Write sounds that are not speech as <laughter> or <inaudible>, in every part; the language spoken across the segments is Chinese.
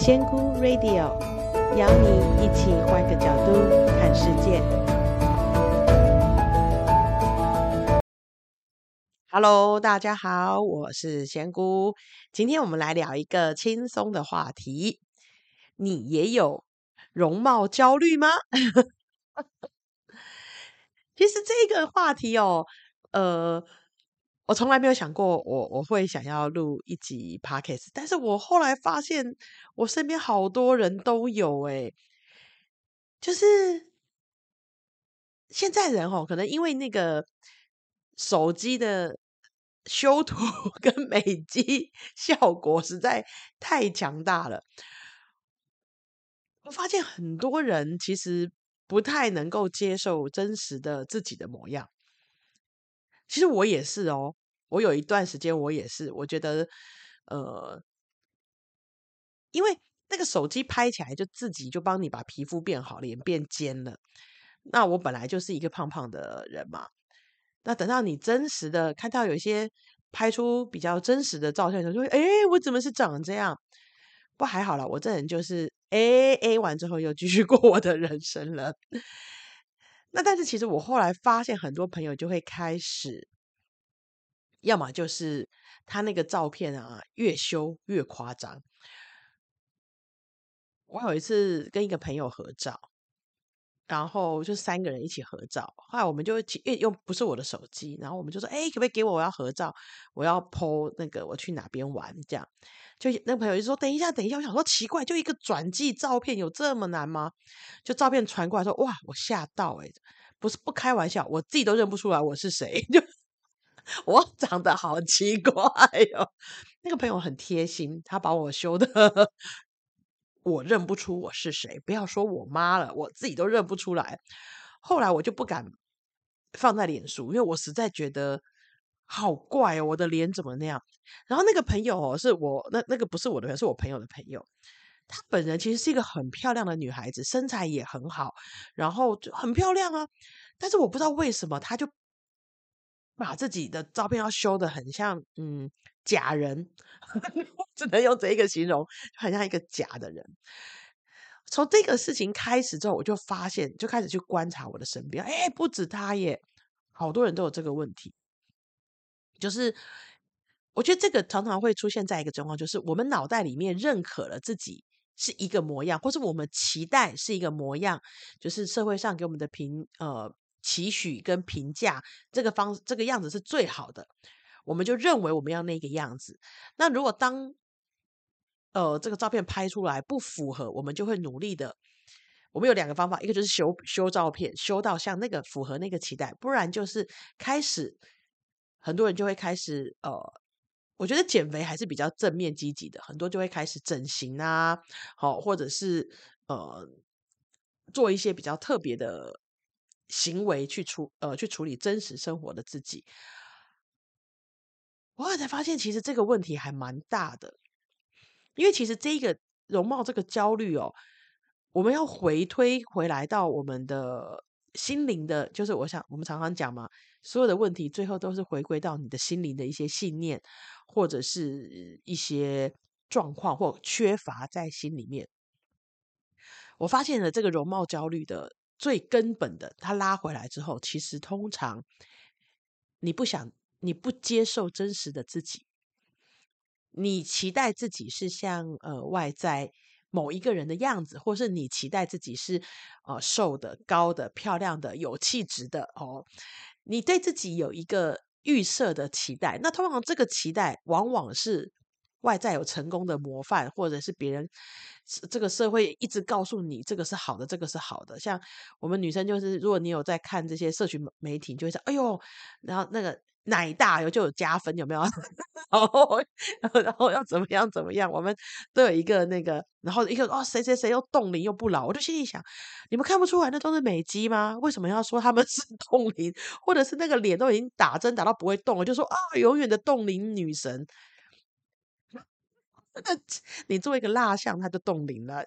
仙姑 Radio 邀你一起换个角度看世界。Hello，大家好，我是仙姑。今天我们来聊一个轻松的话题。你也有容貌焦虑吗？<laughs> 其实这个话题哦，呃。我从来没有想过我，我会想要录一集 podcast，但是我后来发现，我身边好多人都有诶，就是现在人哦，可能因为那个手机的修图 <laughs> 跟美肌效果实在太强大了，我发现很多人其实不太能够接受真实的自己的模样。其实我也是哦，我有一段时间我也是，我觉得，呃，因为那个手机拍起来就自己就帮你把皮肤变好，脸变尖了。那我本来就是一个胖胖的人嘛，那等到你真实的看到有些拍出比较真实的照片的时候，就会，哎，我怎么是长这样？不还好啦，我这人就是，A A，完之后又继续过我的人生了。那但是其实我后来发现，很多朋友就会开始，要么就是他那个照片啊，越修越夸张。我有一次跟一个朋友合照。然后就三个人一起合照，后来我们就因用不是我的手机，然后我们就说，哎，可不可以给我？我要合照，我要 po 那个我去哪边玩这样。就那个朋友就说，等一下，等一下，我想说奇怪，就一个转寄照片有这么难吗？就照片传过来说，哇，我吓到诶，不是不开玩笑，我自己都认不出来我是谁，就我长得好奇怪哟。<laughs> 那个朋友很贴心，他把我修的。我认不出我是谁，不要说我妈了，我自己都认不出来。后来我就不敢放在脸书，因为我实在觉得好怪哦，我的脸怎么那样？然后那个朋友哦，是我那那个不是我的朋友，是我朋友的朋友。她本人其实是一个很漂亮的女孩子，身材也很好，然后就很漂亮啊。但是我不知道为什么，她就把自己的照片要修得很像嗯假人。<laughs> 只能用这一个形容，很像一个假的人。从这个事情开始之后，我就发现，就开始去观察我的身边。哎，不止他耶，好多人都有这个问题。就是我觉得这个常常会出现在一个状况，就是我们脑袋里面认可了自己是一个模样，或是我们期待是一个模样，就是社会上给我们的评呃期许跟评价，这个方这个样子是最好的。我们就认为我们要那个样子。那如果当呃这个照片拍出来不符合，我们就会努力的。我们有两个方法，一个就是修修照片，修到像那个符合那个期待；不然就是开始，很多人就会开始呃，我觉得减肥还是比较正面积极的，很多就会开始整形啊，好，或者是呃做一些比较特别的行为去处呃去处理真实生活的自己。我后来才发现，其实这个问题还蛮大的，因为其实这个容貌这个焦虑哦，我们要回推回来到我们的心灵的，就是我想我们常常讲嘛，所有的问题最后都是回归到你的心灵的一些信念，或者是一些状况或缺乏在心里面。我发现了这个容貌焦虑的最根本的，它拉回来之后，其实通常你不想。你不接受真实的自己，你期待自己是像呃外在某一个人的样子，或是你期待自己是呃瘦的、高的、漂亮的、有气质的哦。你对自己有一个预设的期待，那通常这个期待往往是外在有成功的模范，或者是别人这个社会一直告诉你这个是好的，这个是好的。像我们女生就是，如果你有在看这些社群媒体，就会说：“哎呦，然后那个。”奶大有就有加分，有没有？<laughs> 然后，然后要怎么样怎么样？我们都有一个那个，然后一个哦，谁谁谁又冻龄又不老，我就心里想，你们看不出来那都是美肌吗？为什么要说他们 <laughs> 是冻龄，或者是那个脸都已经打针打到不会动了，就说啊，永远的冻龄女神？那 <laughs> 你做一个蜡像，它就冻龄了。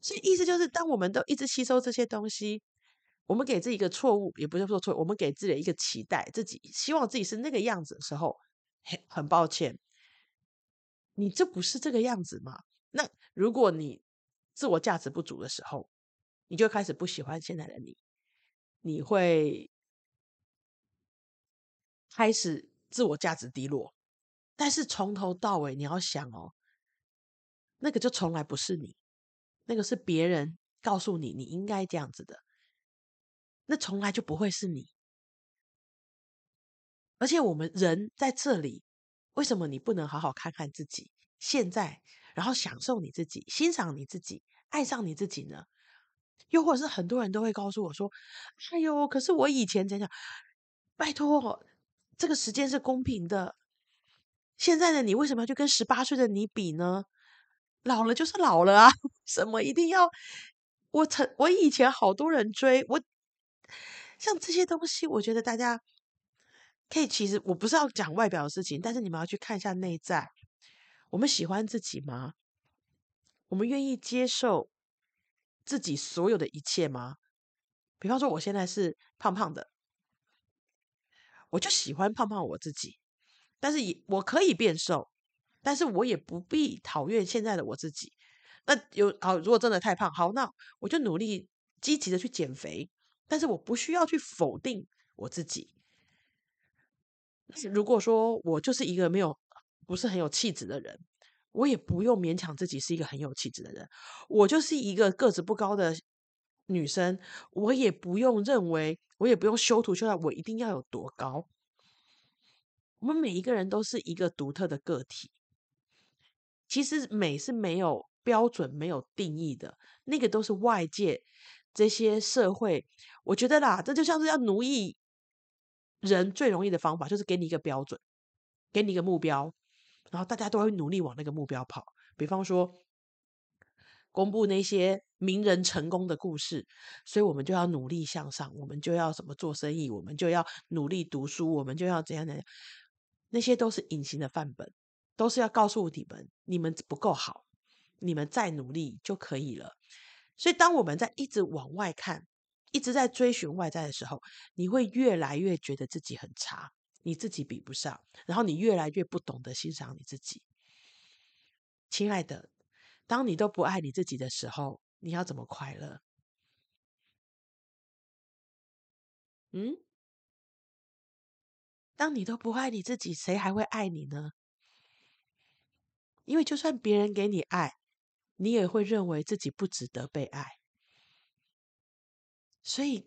所以意思就是，当我们都一直吸收这些东西。我们给自己一个错误，也不是说错，我们给自己一个期待，自己希望自己是那个样子的时候，很很抱歉，你这不是这个样子吗？那如果你自我价值不足的时候，你就开始不喜欢现在的你，你会开始自我价值低落。但是从头到尾，你要想哦，那个就从来不是你，那个是别人告诉你你应该这样子的，那从来就不会是你。而且我们人在这里，为什么你不能好好看看自己现在，然后享受你自己，欣赏你自己，爱上你自己呢？又或者是很多人都会告诉我说：“哎呦，可是我以前怎样？拜托，这个时间是公平的。现在的你为什么要去跟十八岁的你比呢？老了就是老了啊！<laughs> 什么一定要？我曾我以前好多人追我，像这些东西，我觉得大家可以。其实我不是要讲外表的事情，但是你们要去看一下内在。我们喜欢自己吗？我们愿意接受？自己所有的一切吗？比方说，我现在是胖胖的，我就喜欢胖胖我自己，但是也我可以变瘦，但是我也不必讨厌现在的我自己。那有好，如果真的太胖，好，那我就努力积极的去减肥，但是我不需要去否定我自己。如果说我就是一个没有不是很有气质的人。我也不用勉强自己是一个很有气质的人，我就是一个个子不高的女生，我也不用认为，我也不用修图修到我一定要有多高。我们每一个人都是一个独特的个体。其实美是没有标准、没有定义的，那个都是外界这些社会。我觉得啦，这就像是要奴役人最容易的方法，就是给你一个标准，给你一个目标。然后大家都会努力往那个目标跑，比方说公布那些名人成功的故事，所以我们就要努力向上，我们就要怎么做生意，我们就要努力读书，我们就要怎样怎样，那些都是隐形的范本，都是要告诉你们，你们不够好，你们再努力就可以了。所以当我们在一直往外看，一直在追寻外在的时候，你会越来越觉得自己很差。你自己比不上，然后你越来越不懂得欣赏你自己。亲爱的，当你都不爱你自己的时候，你要怎么快乐？嗯？当你都不爱你自己，谁还会爱你呢？因为就算别人给你爱，你也会认为自己不值得被爱。所以，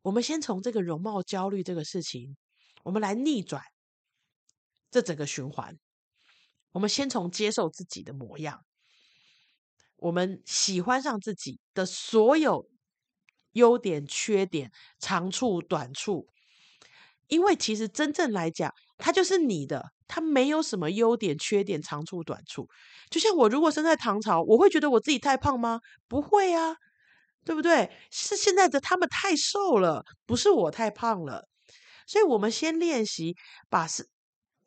我们先从这个容貌焦虑这个事情。我们来逆转这整个循环。我们先从接受自己的模样，我们喜欢上自己的所有优点、缺点、长处、短处。因为其实真正来讲，它就是你的，它没有什么优点、缺点、长处、短处。就像我如果生在唐朝，我会觉得我自己太胖吗？不会啊，对不对？是现在的他们太瘦了，不是我太胖了。所以，我们先练习把是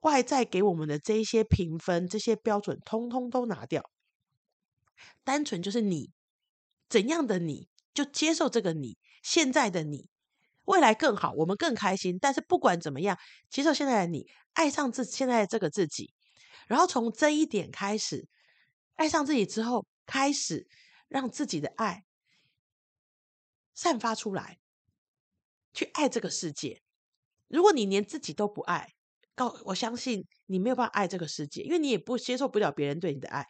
外在给我们的这一些评分、这些标准，通通都拿掉。单纯就是你怎样的你，就接受这个你，现在的你，未来更好，我们更开心。但是不管怎么样，接受现在的你，爱上自现在的这个自己，然后从这一点开始，爱上自己之后，开始让自己的爱散发出来，去爱这个世界。如果你连自己都不爱，告我相信你没有办法爱这个世界，因为你也不接受不了别人对你的爱。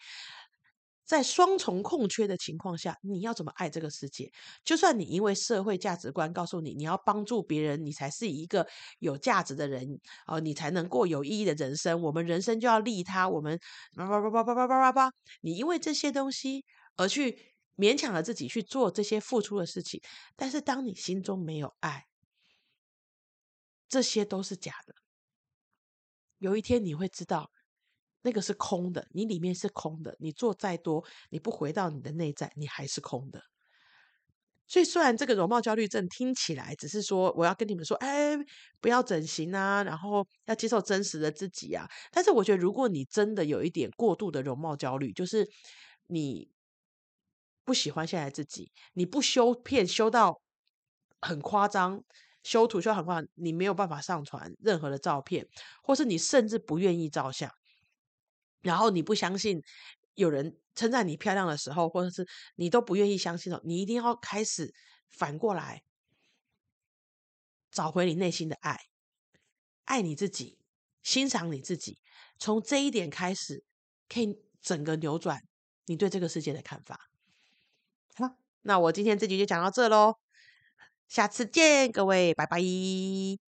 在双重空缺的情况下，你要怎么爱这个世界？就算你因为社会价值观告诉你，你要帮助别人，你才是一个有价值的人，哦，你才能过有意义的人生。我们人生就要利他，我们叭叭叭叭叭叭叭叭叭，你因为这些东西而去勉强了自己去做这些付出的事情，但是当你心中没有爱。这些都是假的。有一天你会知道，那个是空的，你里面是空的。你做再多，你不回到你的内在，你还是空的。所以，虽然这个容貌焦虑症听起来只是说我要跟你们说，哎，不要整形啊，然后要接受真实的自己啊。但是，我觉得如果你真的有一点过度的容貌焦虑，就是你不喜欢现在自己，你不修片修到很夸张。修图修很夸张，你没有办法上传任何的照片，或是你甚至不愿意照相，然后你不相信有人称赞你漂亮的时候，或者是你都不愿意相信的，你一定要开始反过来找回你内心的爱，爱你自己，欣赏你自己。从这一点开始，可以整个扭转你对这个世界的看法。好，那我今天这集就讲到这喽，下次见，各位，拜拜。